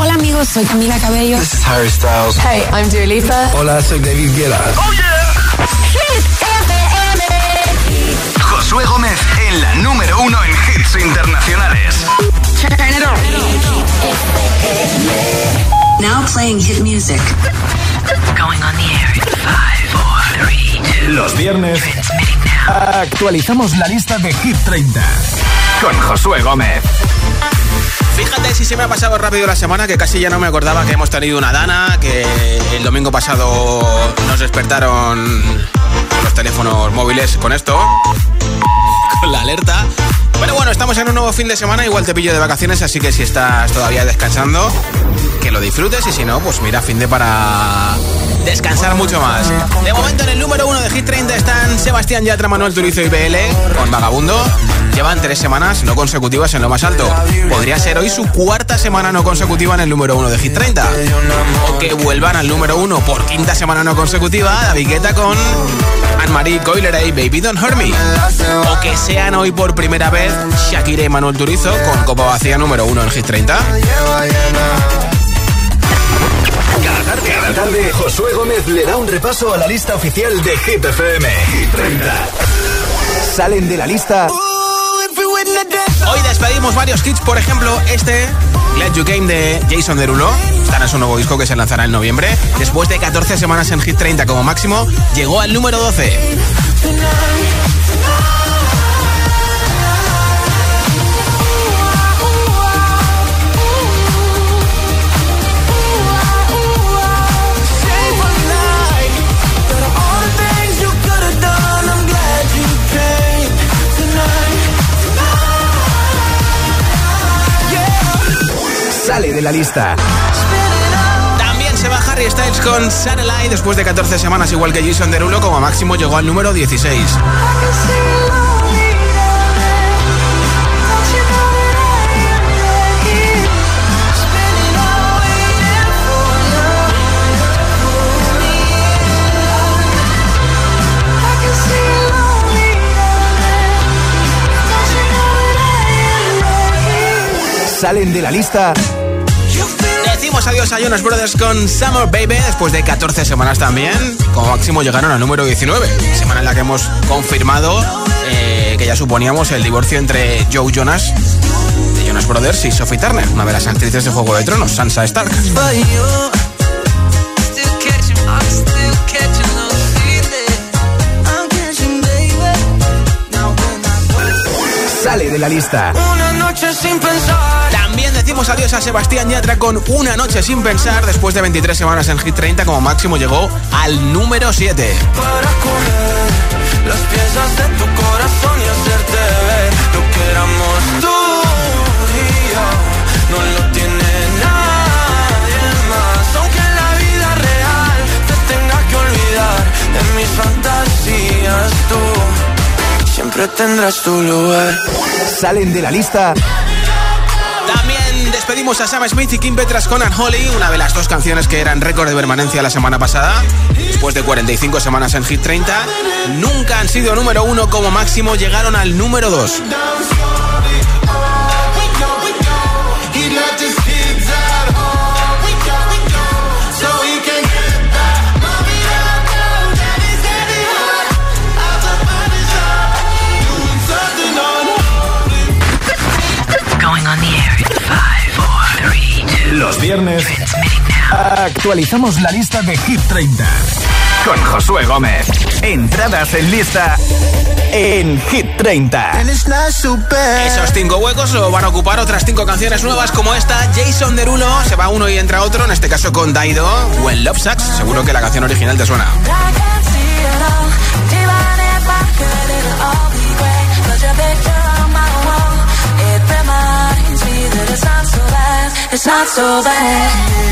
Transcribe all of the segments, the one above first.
Hola amigos, soy Camila Cabello. This is Harry Styles. Hey, I'm Dua Lipa. Hola, soy David Guetta. Oh yeah. Hit FM. Josué Gómez en la número uno en hits internacionales. Turn it on. Now playing hit music. Going on the air in five, four, three, two. Los viernes Transmitting now. actualizamos la lista de Hit 30 con Josué Gómez. Fíjate si se me ha pasado rápido la semana que casi ya no me acordaba que hemos tenido una dana, que el domingo pasado nos despertaron los teléfonos móviles con esto, con la alerta. Pero bueno, estamos en un nuevo fin de semana, igual te pillo de vacaciones, así que si estás todavía descansando, que lo disfrutes y si no, pues mira, fin de para descansar mucho más. De momento en el número uno de Hit 30 están Sebastián Yatra, Manuel Turizo y BL con Vagabundo. Llevan tres semanas no consecutivas en lo más alto. Podría ser hoy su cuarta semana no consecutiva en el número uno de Hit 30. O que vuelvan al número uno por quinta semana no consecutiva David Guetta con Anne-Marie Coiler y Baby Don't Hurt Me. O que sean hoy por primera vez Shakira y Manuel Turizo con Copa Vacía número uno en Hit 30. Cada tarde, cada tarde, Josué Gómez le da un repaso a la lista oficial de Hit FM. Hit 30. Salen de la lista Hoy despedimos varios hits, por ejemplo, este, Glad You Came de Jason Derulo. Está en su nuevo disco que se lanzará en noviembre. Después de 14 semanas en Hit 30 como máximo, llegó al número 12. La lista. También se va Harry Styles con Satellite después de 14 semanas, igual que Jason Derulo, como máximo llegó al número 16. Salen de la lista Decimos adiós a Jonas Brothers con Summer Baby después de 14 semanas también. Como máximo llegaron al número 19, semana en la que hemos confirmado eh, que ya suponíamos el divorcio entre Joe Jonas de Jonas Brothers y Sophie Turner, una de las actrices de Juego de Tronos, Sansa Stark. sale de la lista. Una noche sin pensar. Decimos adiós a Sebastián Yatra con Una noche sin pensar. Después de 23 semanas en Hit 30, como máximo llegó al número 7. Para las piezas de tu corazón y hacerte ver lo que éramos tú y yo. No lo tiene nadie más. Aunque en la vida real te tenga que olvidar de mis fantasías tú. Siempre tendrás tu lugar. Salen de la lista despedimos a Sam Smith y Kim Petras con Holly, una de las dos canciones que eran récord de permanencia la semana pasada. Después de 45 semanas en Hit 30, nunca han sido número uno como máximo, llegaron al número 2. Viernes actualizamos la lista de Hit 30 con Josué Gómez. Entradas en lista en Hit 30. Esos cinco huecos lo van a ocupar otras cinco canciones nuevas como esta. Jason Derulo se va uno y entra otro, en este caso con Daido. When Love Sucks, seguro que la canción original te suena. It's not so bad.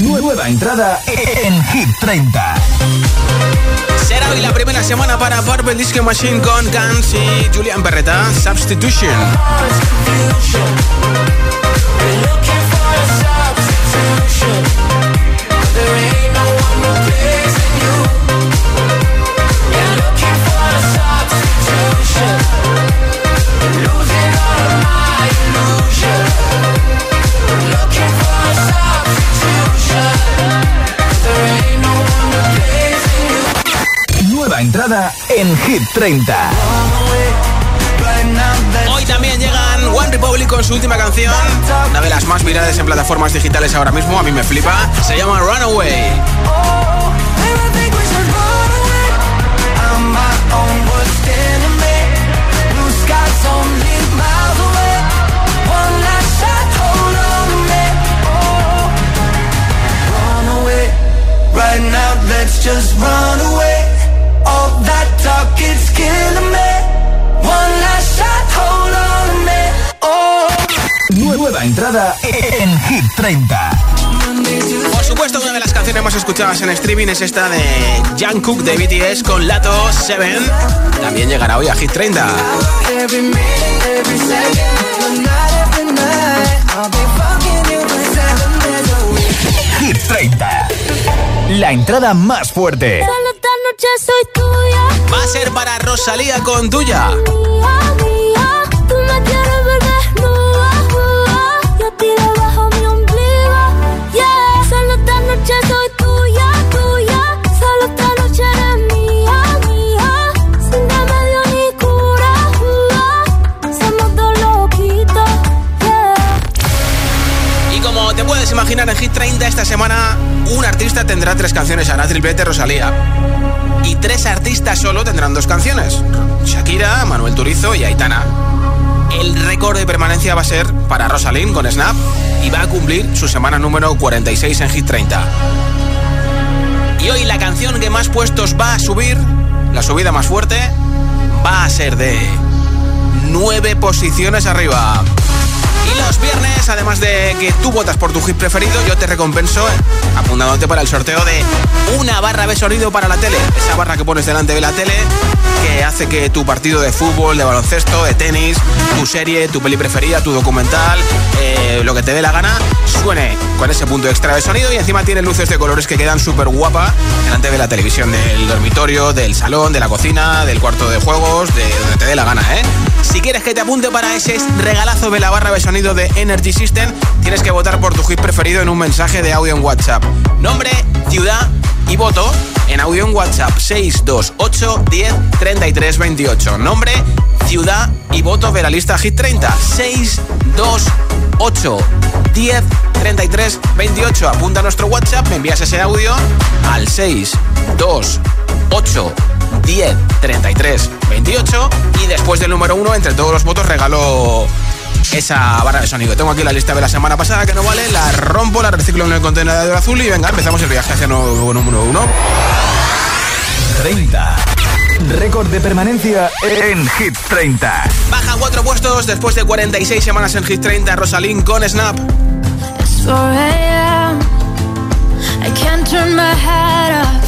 Nueva entrada en Hit 30. Será hoy la primera semana para Purple Disco Machine con Guns y Julian Perreta, Substitution. Entrada en Hit 30. Hoy también llegan One Republic con su última canción, una de las más virales en plataformas digitales ahora mismo, a mí me flipa, se llama Runaway. Right now, let's just run Nueva entrada en Hit 30. Por supuesto, una de las canciones más escuchadas en streaming es esta de Jungkook de BTS con Lato 7. También llegará hoy a Hit 30. Every minute, every second, every night, every night. I'll be fucking you for seven days a week. Hit 30. La entrada más fuerte. Va a ser para Rosalía con Tuya. Imaginar, en Hit 30 esta semana un artista tendrá tres canciones, hará triplete Rosalía. Y tres artistas solo tendrán dos canciones. Shakira, Manuel Turizo y Aitana. El récord de permanencia va a ser para Rosalind con Snap y va a cumplir su semana número 46 en Hit 30. Y hoy la canción que más puestos va a subir, la subida más fuerte, va a ser de nueve posiciones arriba. Los viernes, además de que tú votas por tu hit preferido, yo te recompenso apuntándote para el sorteo de una barra de sonido para la tele. Esa barra que pones delante de la tele que hace que tu partido de fútbol, de baloncesto, de tenis, tu serie, tu peli preferida, tu documental, eh, lo que te dé la gana, suene con ese punto extra de sonido y encima tiene luces de colores que quedan súper guapa delante de la televisión, del dormitorio, del salón, de la cocina, del cuarto de juegos, de donde te dé la gana, ¿eh? Si quieres que te apunte para ese regalazo de la barra de sonido de Energy System, tienes que votar por tu hit preferido en un mensaje de audio en WhatsApp. Nombre, ciudad y voto en audio en WhatsApp 628 10 33 28. Nombre, ciudad y voto de la lista Hit 30 628 10 33 28. Apunta a nuestro WhatsApp, me envías ese audio al 628 10 33 28 y después del número 1 entre todos los votos regalo esa barra de sonido. Tengo aquí la lista de la semana pasada que no vale, la rompo, la reciclo en el contenedor azul y venga, empezamos el viaje hacia el nuevo número 1. 30. Récord de permanencia en Hit 30. Baja cuatro puestos después de 46 semanas en Hit 30, Rosalind con Snap. It's 4 a.m. I can't turn my head off.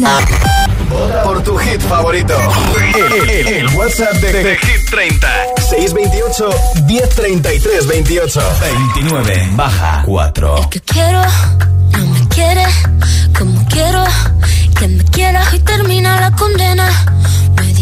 WhatsApp. Por tu hit favorito. El, el, el WhatsApp de, de, Hit 30. 628 1033 28 29 baja 4. Que quiero, no me quiere, como quiero, que me quiera y termina la condena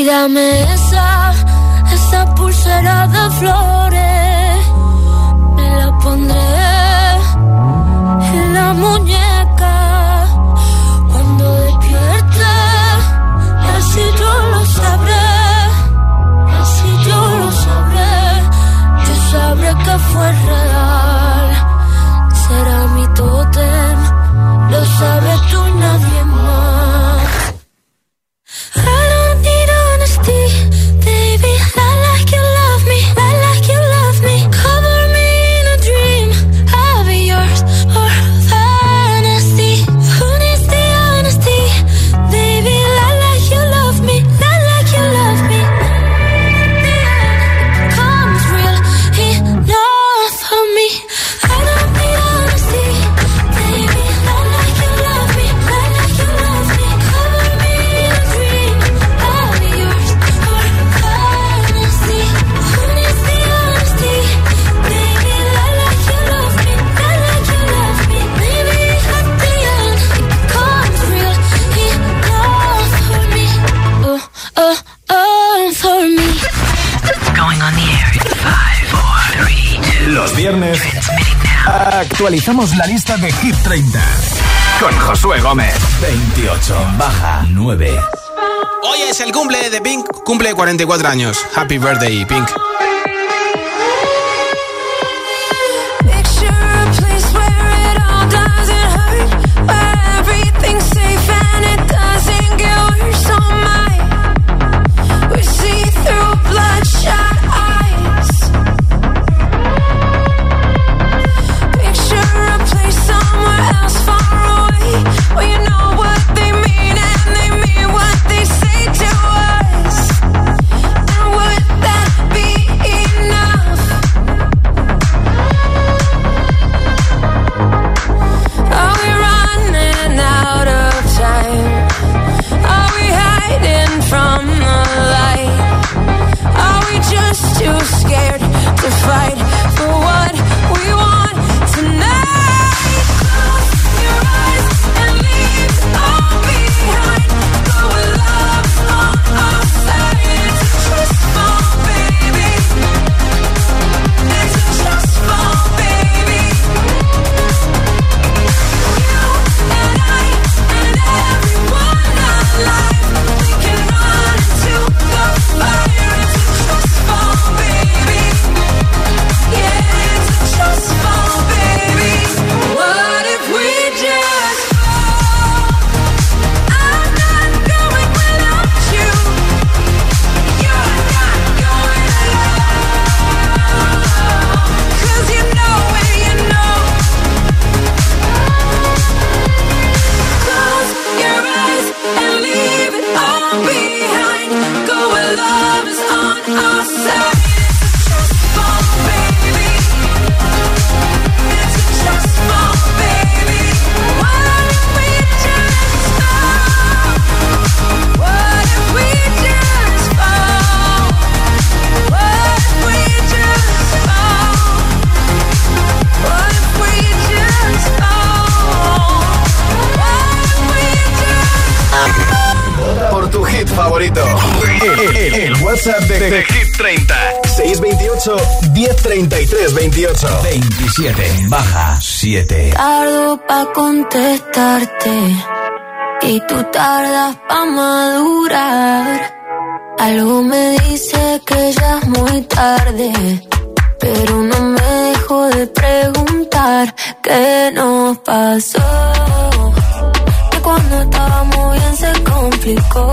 Ay, dame esa, esa pulsera de flores, me la pondré actualizamos la lista de Hit 30 con Josué Gómez. 28 baja 9. Hoy es el cumple de Pink, cumple 44 años. Happy birthday, Pink. WhatsApp de, de, Hit 30. 628 1033 28 27 baja 7. Tardo pa contestarte y tú tardas pa madurar. Algo me dice que ya es muy tarde, pero no me dejo de preguntar qué nos pasó. Que cuando estábamos bien se complicó,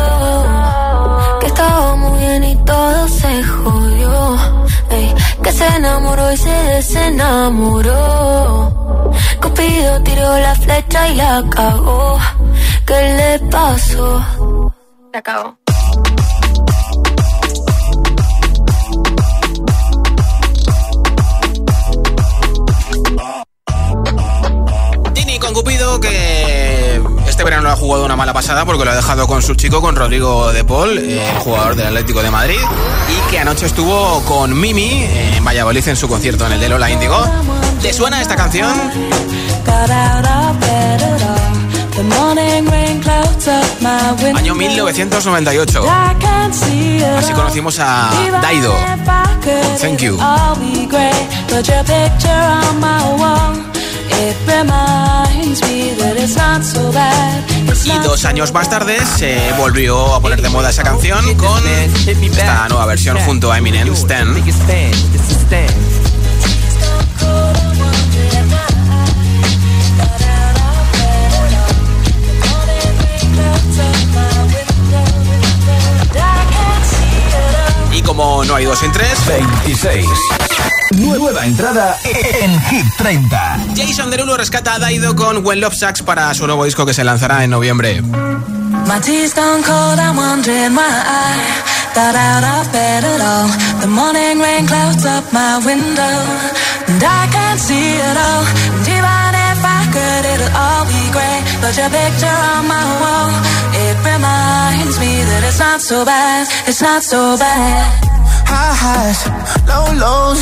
Que se enamoró y se desenamoró. Cupido tiró la flecha y la cagó. ¿Qué le pasó? La cagó. Tini con Cupido que este verano no ha jugado una mala pasada porque lo ha dejado con su chico, con Rodrigo de Paul, el jugador del Atlético de Madrid, y que anoche estuvo con Mimi en Valladolid en su concierto en el de Lola Índigo. ¿Te suena esta canción? Año 1998. Así conocimos a Daido. Thank you. Y dos años más tarde se volvió a poner de moda esa canción con esta nueva versión junto a Eminem, Stan. Y como no hay dos sin tres, 26. Nueva entrada en Hit 30. Jason Derulo rescata a Daido con When Love Sucks para su nuevo disco que se lanzará en noviembre. My tea's gone cold, I'm wondering why I got out of bed at all. The morning rain clouds up my window, and I can't see it all. And even if I could, it'll all be great. But your picture on my wall, it reminds me that it's not so bad, it's not so bad. High highs, low lows.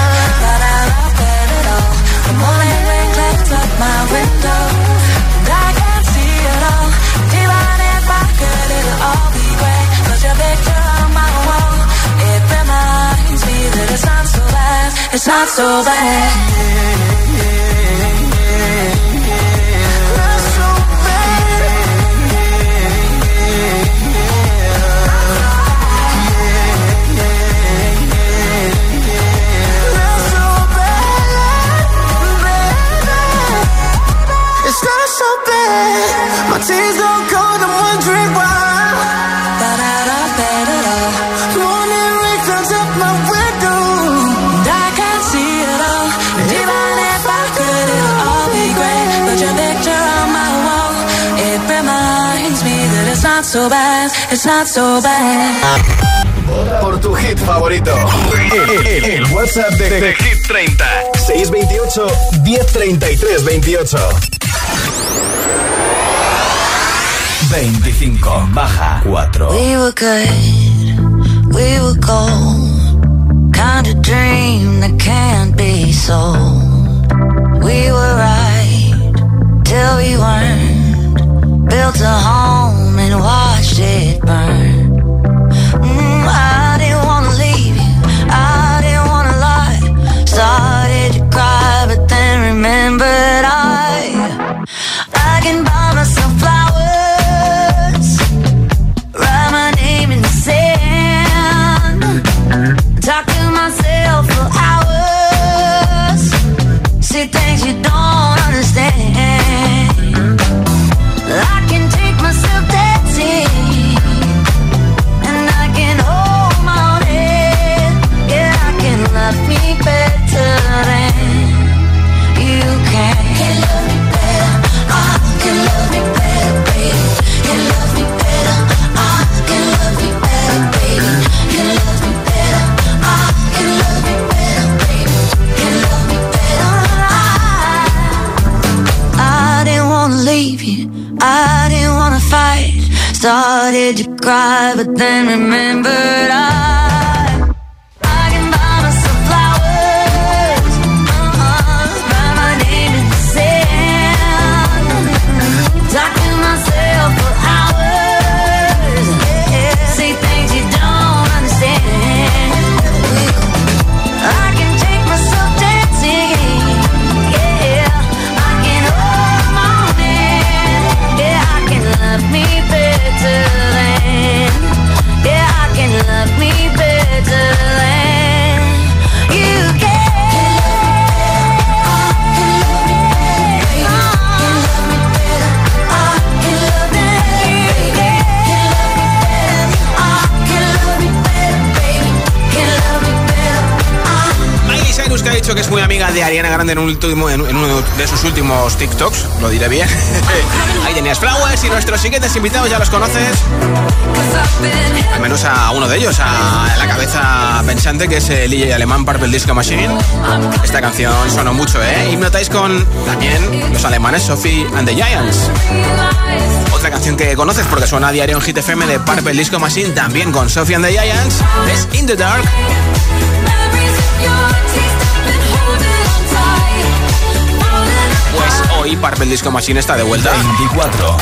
my I can't see all. It's not so bad. It's not so bad. Por tu hit favorito. El, el- el WhatsApp de, de Hit 30. 628 1033 28. 25. Baja 4. We were good, we were gold. Kind of dream that can't be sold. We were right till we weren't. Built a home and watched it burn. Then remembered de Ariana Grande en, un último, en, en uno de sus últimos TikToks, lo diré bien. Ahí tenías Flowers y nuestros siguientes invitados ya los conoces. Al menos a uno de ellos, a la cabeza pensante que es el DJ alemán Purple Disco Machine. Esta canción sonó mucho, ¿eh? Hipnotize con también los alemanes Sophie and the Giants. Otra canción que conoces porque suena a diario en Hit FM de Purple Disco Machine, también con Sophie and the Giants, es In the Dark. Hoy Purple Disco Machine está de vuelta. 24.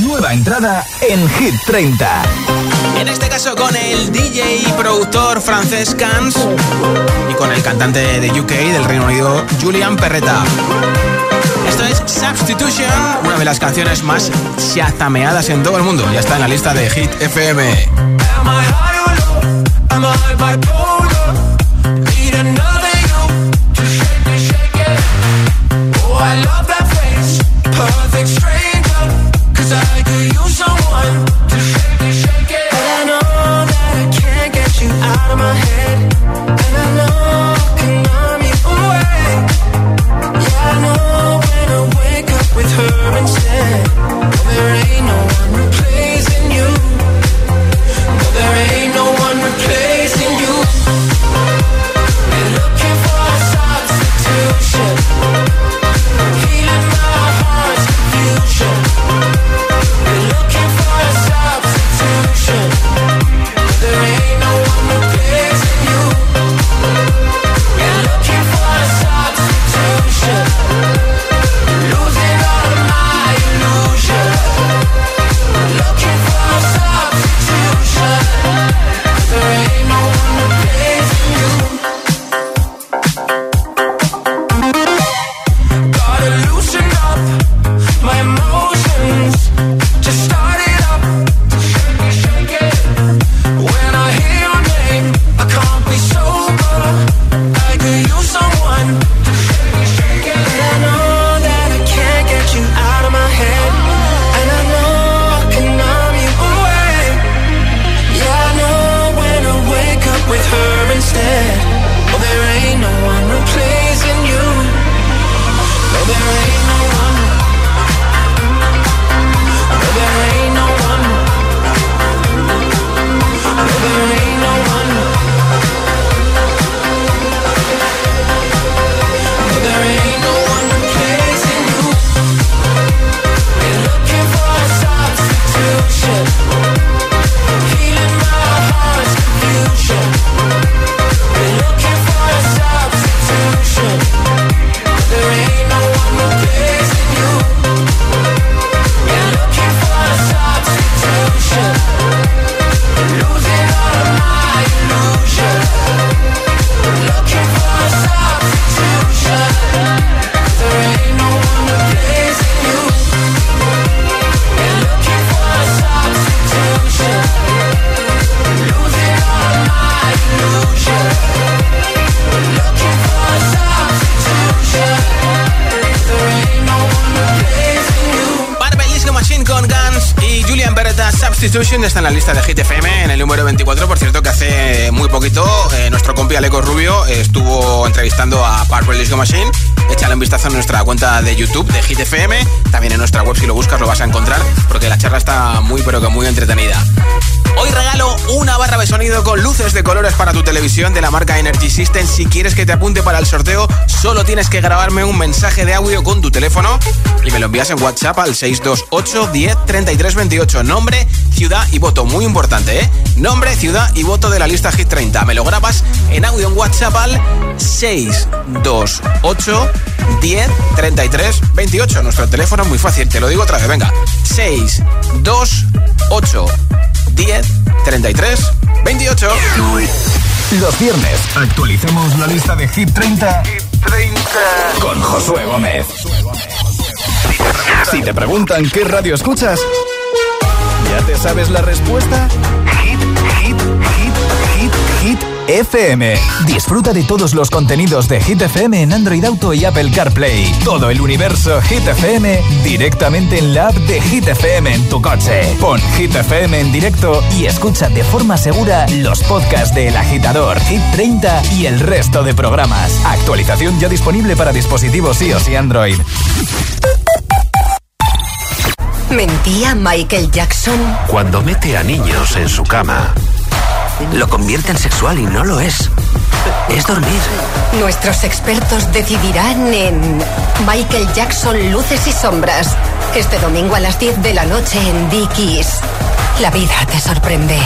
Nueva entrada en Hit 30. En este caso con el DJ y productor francés Cans y con el cantante de UK del Reino Unido Julian Perretta. Esto es Substitution, una de las canciones más chazameadas en todo el mundo. Ya está en la lista de Hit FM. Am I high Está en la lista de Hit FM en el número 24. Por cierto, que hace muy poquito eh, nuestro compi Aleco Rubio estuvo entrevistando a Purple Disco Machine. Échale un vistazo en nuestra cuenta de YouTube de Hit FM. También en nuestra web, si lo buscas, lo vas a encontrar. Porque la charla está muy, pero que muy entretenida. Hoy regalo una barra de sonido con luces de colores para tu televisión de la marca Energy System. Si quieres que te apunte para el sorteo, solo tienes que grabarme un mensaje de audio con tu teléfono y me lo envías en WhatsApp al 628 10 33 28. Nombre, ciudad y voto. Muy importante, ¿eh? Nombre, ciudad y voto de la lista Hit 30. Me lo grabas en audio en WhatsApp al 628 10 33 28. Nuestro teléfono es muy fácil, te lo digo otra vez. Venga, 628 10 33 28. Los viernes actualicemos la lista de Hit 30, con Josué Gómez. Si te preguntan qué radio escuchas, ¿ya te sabes la respuesta? FM. Disfruta de todos los contenidos de Hit FM en Android Auto y Apple CarPlay. Todo el universo Hit FM directamente en la app de Hit FM en tu coche. Pon Hit FM en directo y escucha de forma segura los podcasts de El Agitador, Hit 30 y el resto de programas. Actualización ya disponible para dispositivos iOS y Android. ¿Mentía Michael Jackson? Cuando mete a niños en su cama, lo convierte en sexual y no lo es. Es dormir. Nuestros expertos decidirán en Michael Jackson Luces y Sombras. Este domingo a las 10 de la noche en Dickies. La vida te sorprende.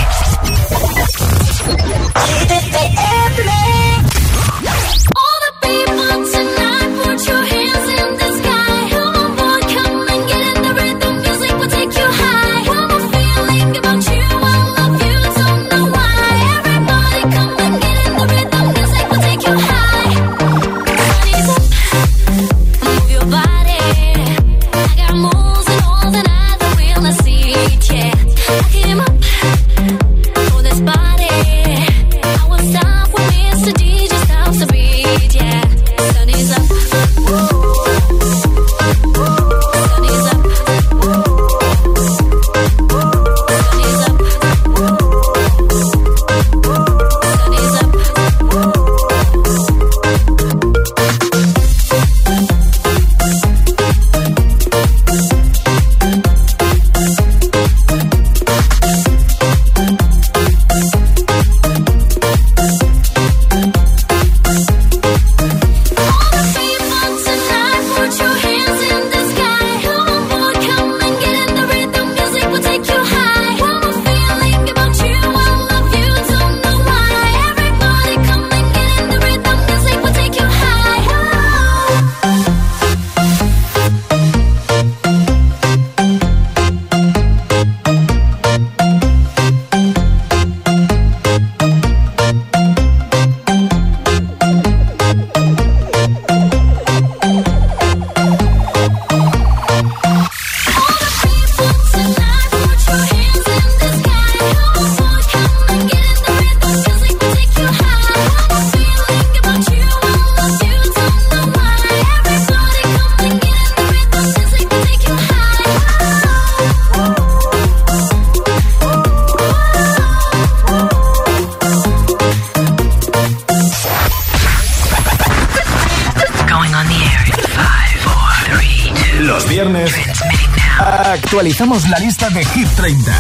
Actualizamos la lista de Hit 30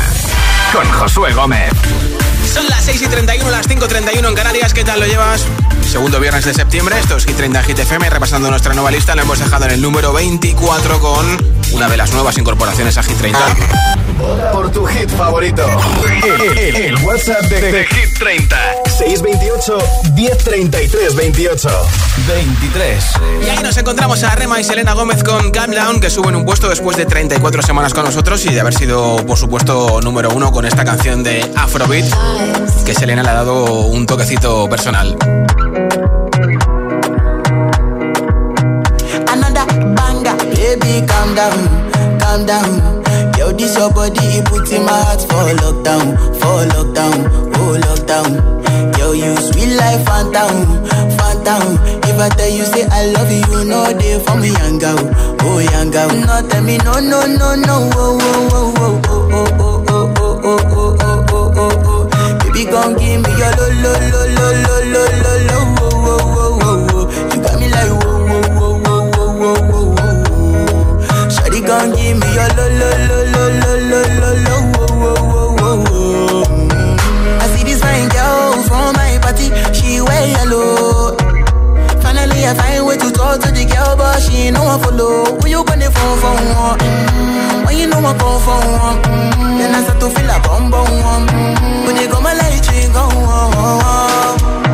con Josué Gómez. Son las 6 y 31, las 5 y 31 en Canarias. ¿Qué tal lo llevas? Segundo viernes de septiembre, esto es Hit 30 Hit FM. Repasando nuestra nueva lista, la hemos dejado en el número 24 con una de las nuevas incorporaciones a Hit 30. Por tu hit favorito. El, el- el WhatsApp de, de Hit 30. 628 1033 28. 23. Y ahí nos encontramos a Rema y Selena Gómez con Calm Down, que suben un puesto después de 34 semanas con nosotros y de haber sido, por supuesto, número uno con esta canción de Afrobeat, que Selena le ha dado un toquecito personal. Baby, calm down, calm down. Yo, this your body, it puts in my heart for lockdown, for lockdown, oh lockdown. Yo, you sweet life, phantom, phantom. If I tell you say I love you, know they for me, girl, oh girl. No, tell me no, no, no, no, oh, oh, oh, oh, oh, oh, oh, oh, oh, oh, oh, oh, oh, oh. Baby, gon' give me your lo, lo, lo, lo, lo, lo, lo, lo, oh, oh, oh, oh, oh. You got me like give me your lo, lo, lo, lo, lo, lo, Finally, I find way to talk to the girl, but she ain't no one follow. Who you gonna phone for one? Mm-hmm. When you know I come for one, mm-hmm. then I start to feel a bum bum one. Mm-hmm. When you go my light, you go on. Yeah, I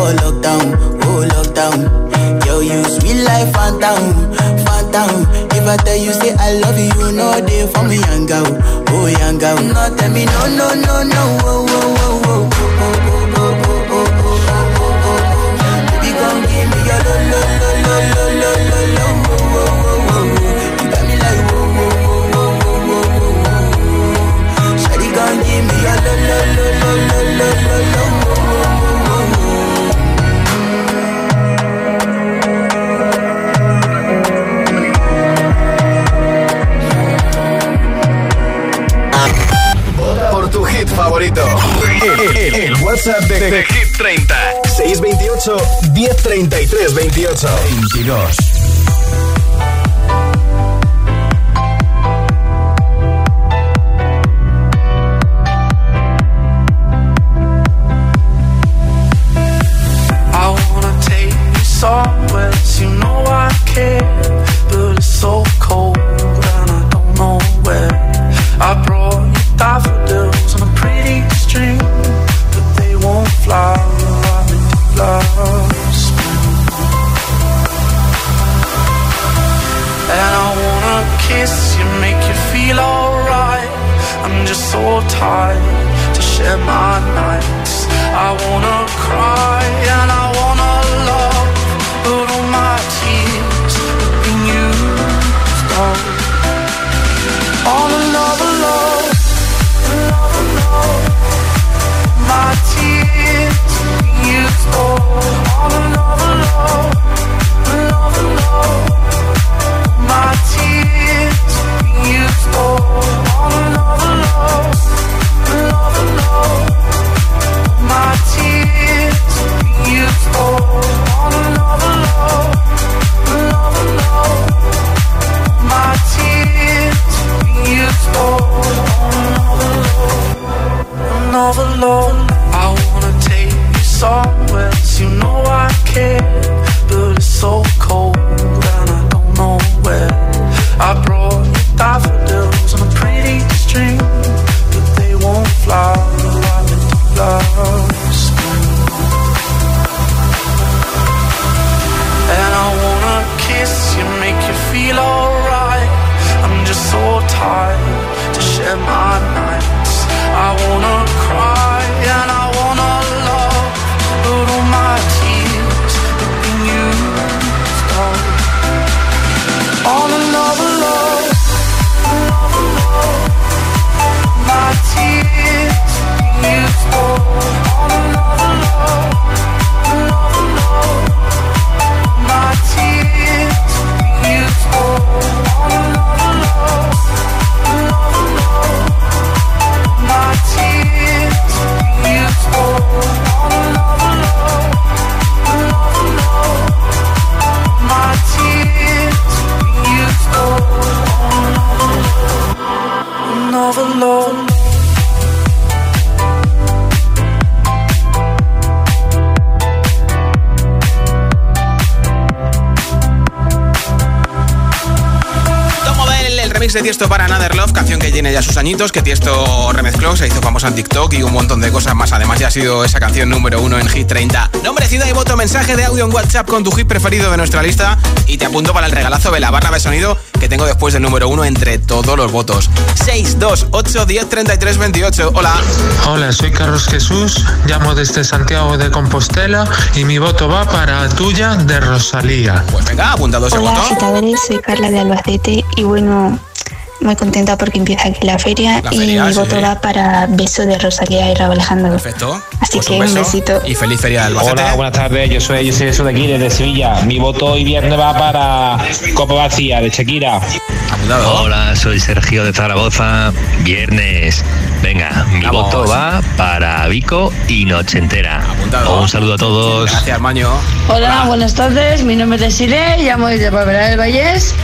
oh lockdown, oh lockdown. Yo, you sweet life, phantom, phantom. If I tell you, say I love you, no day for me, young girl, oh young girl. No, tell me, no, no, no, no, 22. Añitos, que Tiesto remezcló, se hizo famosa en TikTok y un montón de cosas más. Además, ya ha sido esa canción número uno en Hit 30. Nombre, ciudad y voto, mensaje de audio en WhatsApp con tu hit preferido de nuestra lista y te apunto para el regalazo de la barra de sonido que tengo después del número uno entre todos los votos. 628 10 33 28. Hola. Hola, soy Carlos Jesús, llamo desde Santiago de Compostela y mi voto va para tuya de Rosalía. Pues venga, apuntado ese Hola, voto. agitadores, soy Carla de Albacete y bueno, muy contenta porque empieza aquí la feria La y mi sí. voto va para Beso de Rosalía y Raúl Alejandro. Perfecto. Así Pues que un un, beso besito. Y feliz feria del Albacete. Hola, buenas tardes. Yo soy, yo soy Jesús de aquí, desde Sevilla. Mi voto hoy viernes va para Copa Vacía, de Shakira. Hola, soy Sergio de Zaragoza. Viernes. Venga, mi Vamos. voto va para Vico y Noche Entera. Un saludo a todos. Gracias, Maño. Hola, buenas tardes. Mi nombre es Desiree, llamo desde Barbera del Vallés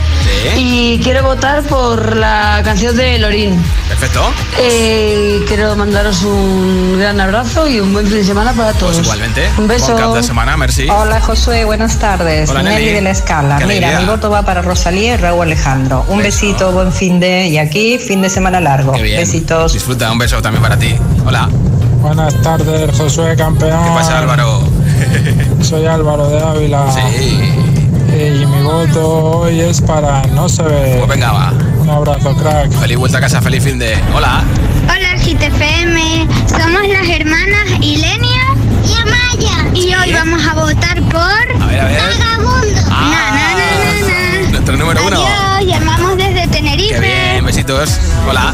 y quiero votar por la canción de Lorín. Perfecto. Eh, quiero mandaros un gran abrazo y un buen fin de semana para todos. Pues igualmente. Un beso. Buen cap de semana, merci. Hola Josué, buenas tardes. Hola, Nelly Nelly. de la Escala. Qué Mira, alegría. mi voto va para Rosalía y Raúl Alejandro. Un besito, buen fin de y aquí fin de semana largo. Qué bien. Besitos. Disfruta, un beso también para ti. Hola. Buenas tardes, Josué Campeón. ¿Qué pasa, Álvaro? Soy Álvaro de Ávila. Sí. Y mi voto hoy es para No se ve. Pues venga, va. Un abrazo, crack. Feliz vuelta a casa, feliz fin de. Hola. Hola GTFM, somos las hermanas Ilenia y Amaya y hoy vamos a votar por A ver, a ver. Vagabundo. Nuestro número uno. Adiós, llamamos desde Qué Tenerife. bien, besitos. Hola.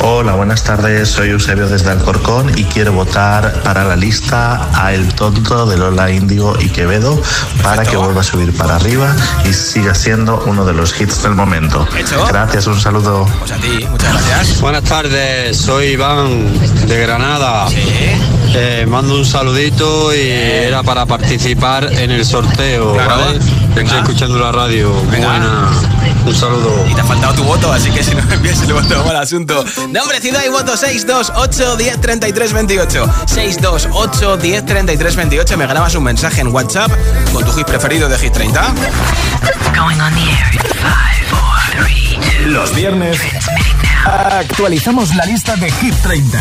Hola, buenas tardes. Soy Eusebio desde Alcorcón y quiero votar para la lista a El Tonto de Lola Índigo y Quevedo para que vuelva a subir para arriba y siga siendo uno de los hits del momento. Gracias, un saludo. Pues a ti, muchas gracias. Buenas tardes, soy Iván de Granada. Eh, mando un saludito y era para participar en el sorteo, ¿vale? Estoy escuchando la radio. Buena. Un saludo. Y te ha faltado tu voto, así que si no me envías el voto, mal asunto. Nombre, ciudad y voto 628 10 33 28. 628 10 33 28. Me grabas un mensaje en WhatsApp con tu hit preferido de Hit 30. Going on the air five, four, three, two. Los viernes actualizamos la lista de Hit 30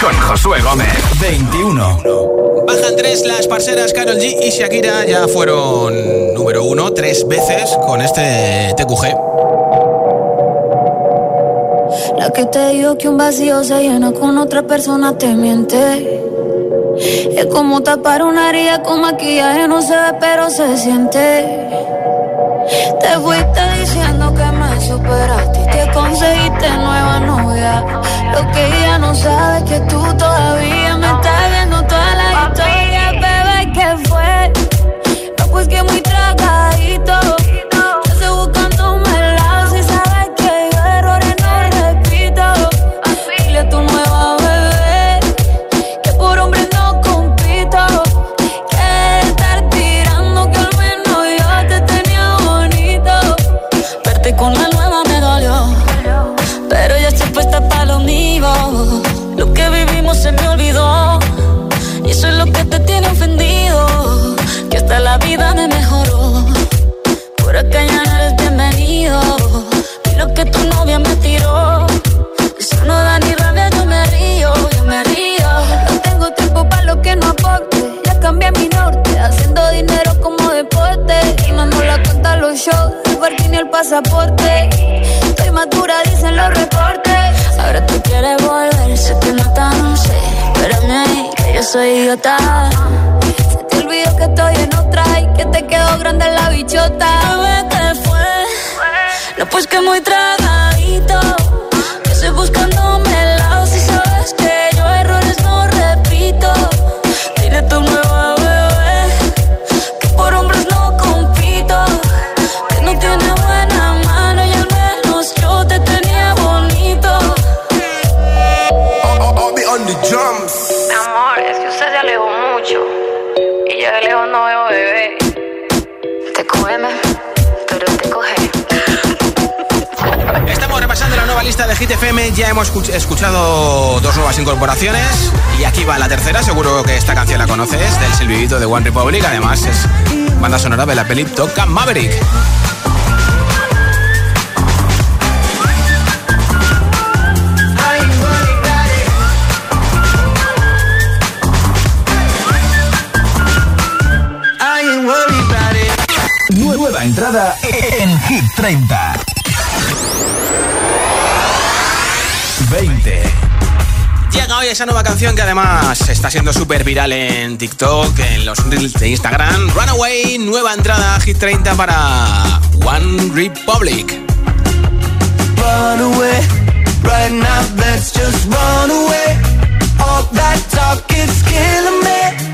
con Josué Gómez. 21. Bajan tres las parceras Carol G y Shakira. Ya fueron número uno tres veces con este TQG. La que te dijo que un vacío se llena con otra persona te miente. Es como tapar una herida con maquillaje, no se ve, pero se siente. Te fuiste diciendo que me superaste y que conseguiste nueva novia. Lo que ella no sabe es que tú todavía me estás que muy tragadito. Que tu novia me tiró. Eso no da ni rabia, yo me río, yo me río. No tengo tiempo para lo que no aporte. Ya cambié mi norte, haciendo dinero como deporte. Y no nos la cuenta los shows, el y el pasaporte. Estoy madura, dicen los reportes. Ahora tú quieres volver, sé que no tan sé. Espérame ahí, que yo soy idiota. Se te olvidó que estoy en otra y que te quedó grande la bichota. Bebé. No, pues que muy tragadito. He escuchado dos nuevas incorporaciones y aquí va la tercera, seguro que esta canción la conoces, del silbidito de One Republic, además es banda sonora de la peli Top Gun Maverick. Nueva entrada en Hit 30. 20. Llega hoy esa nueva canción que además está siendo súper viral en TikTok, en los reels de Instagram. Runaway, nueva entrada a Hit 30 para One Republic. Run away, right now let's just run away. All that talk is killing me.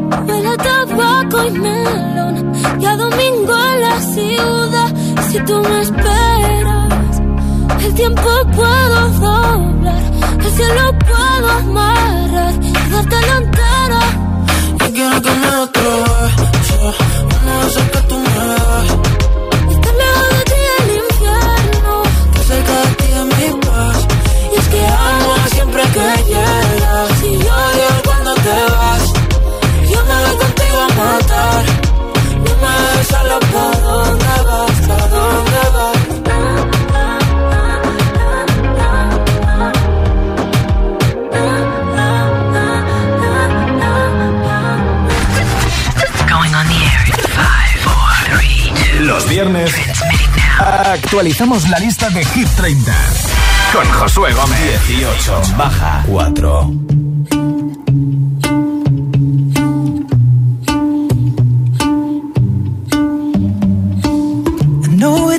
Huele a tabaco y melón. Y a domingo en la ciudad. Si tú me esperas, el tiempo puedo doblar. El cielo puedo amarrar y dártelo entero. Yo quiero que me des otro beso, de esos que tú me das. Estar lejos de ti el infierno. Que cerca de ti es mi paz. Y es que amo siempre que llegas. Si yo odio cuando te vas. Matar. No me dejes sola, ¿pa' dónde vas? ¿Pa' dónde vas? Going on the air in five, four, three, two. Los viernes actualizamos la lista de Hit 30 con Josué Gómez. 18 baja 4.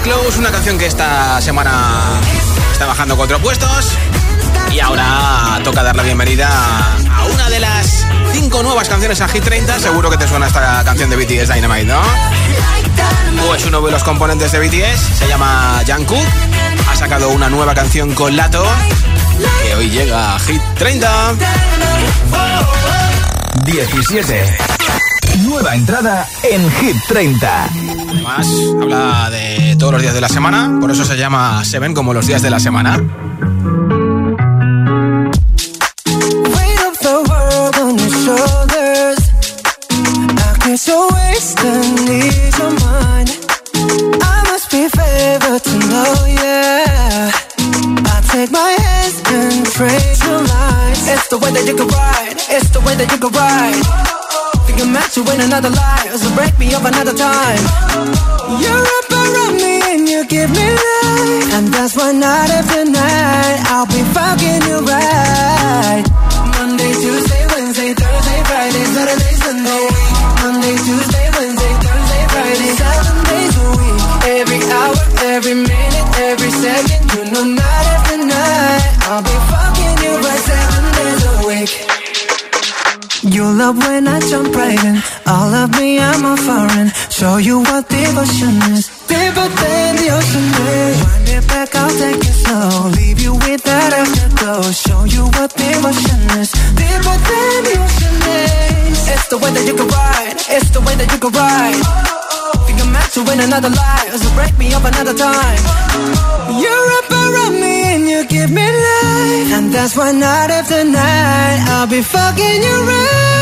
Close, una canción que esta semana está bajando cuatro puestos. Y ahora toca dar la bienvenida a una de las cinco nuevas canciones a Hit 30. Seguro que te suena esta canción de BTS Dynamite, ¿no? Pues uno de los componentes de BTS se llama Jungkook. Ha sacado una nueva canción con Lato que hoy llega a Hit 30. 17. Nueva entrada en Hit 30. Además, habla de todos los días de la semana, por eso se llama Seven como los días de la semana. It's the way that you can ride. It's the way that you can ride. Think I'm meant to win another life, break me up another time. You're around me and you give me life, and that's why night after time. You're up around me and you give me life. And that's why night after night I'll be fucking you right.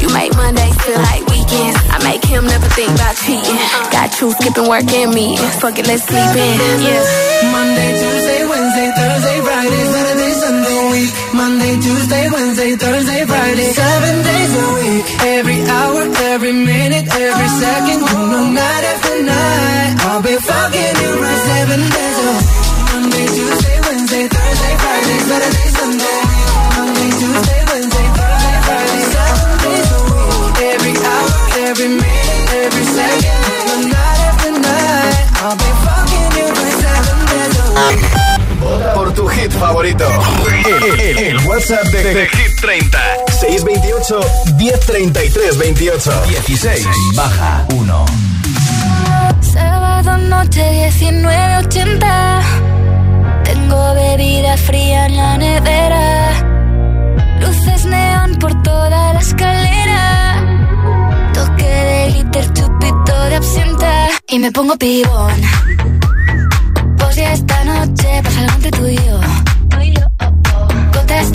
You make Mondays feel like weekends. I make him never think about cheating. Got you skipping work and me. Fuck it, let's sleep in. Yeah. Monday, Tuesday, Wednesday, Thursday, Friday, Saturday, Sunday, week. Monday, Tuesday, Wednesday, Thursday, Friday, seven days a week. Every hour, every minute, every second, WhatsApp de, de Hit 30. 628 1033 28. 16. Baja 1. Sábado noche 1980. Tengo bebida fría en la nevera. Luces neón por toda la escalera. Toque de glitter, chupito de absenta. Y me pongo pibón. Pues ya esta noche pasa algo entre tú y yo.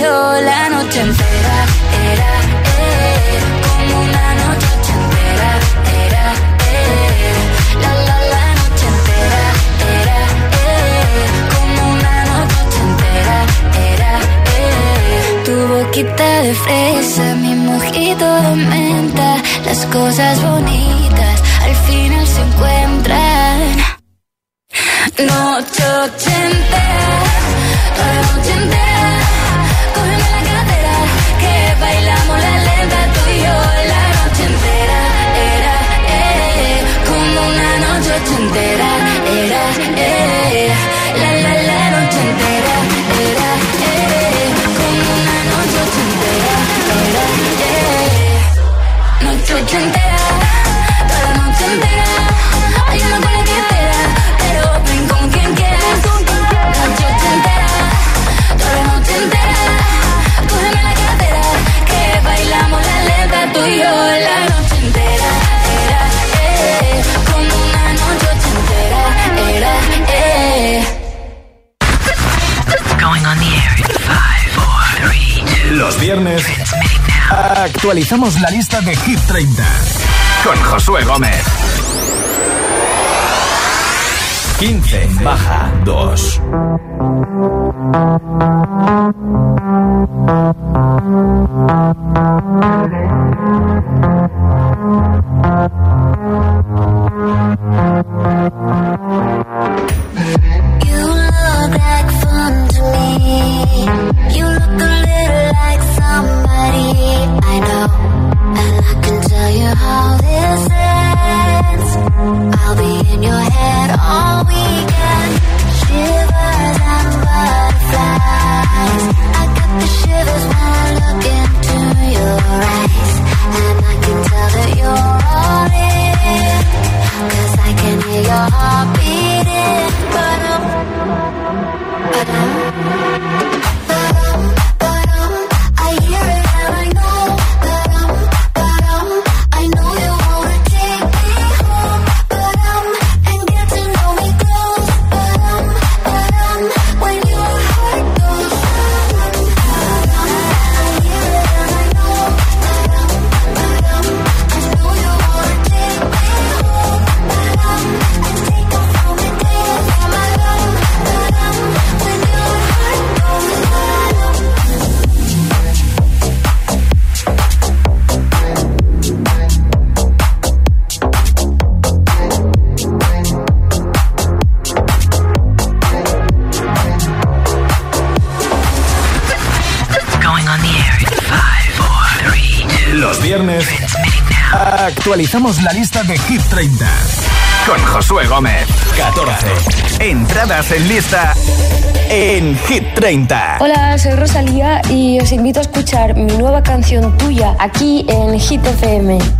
yo la noche entera Era, eh Como una noche ochentera Era, eh La, la, la noche entera Era, eh Como una noche ochentera Era, eh Tu boquita de fresa Mi mojito de menta Las cosas bonitas Al final se encuentran. Noche ochentera noche entera viernes actualizamos la lista de Hit 30 con Josué Gómez. 15. Baja 2. Actualizamos la lista de Hit 30 con Josué Gómez. 14. Entradas en lista en Hit 30. Hola, soy Rosalía y os invito a escuchar mi nueva canción tuya aquí en Hit FM.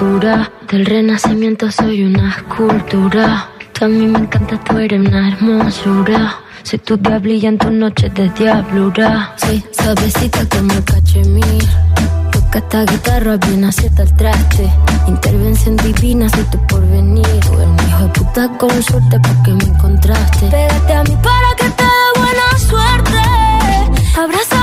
Del renacimiento soy una escultura. Tú a mí me encanta, tú eres una hermosura. Soy tu diablilla en tus noches de diablura. Soy suavecita como cachemir. Toca esta guitarra bien acierta el traste. Intervención divina, soy tu porvenir. Tú eres un hijo de puta con suerte porque me encontraste. Pégate a mí para que te dé buena suerte. Abraza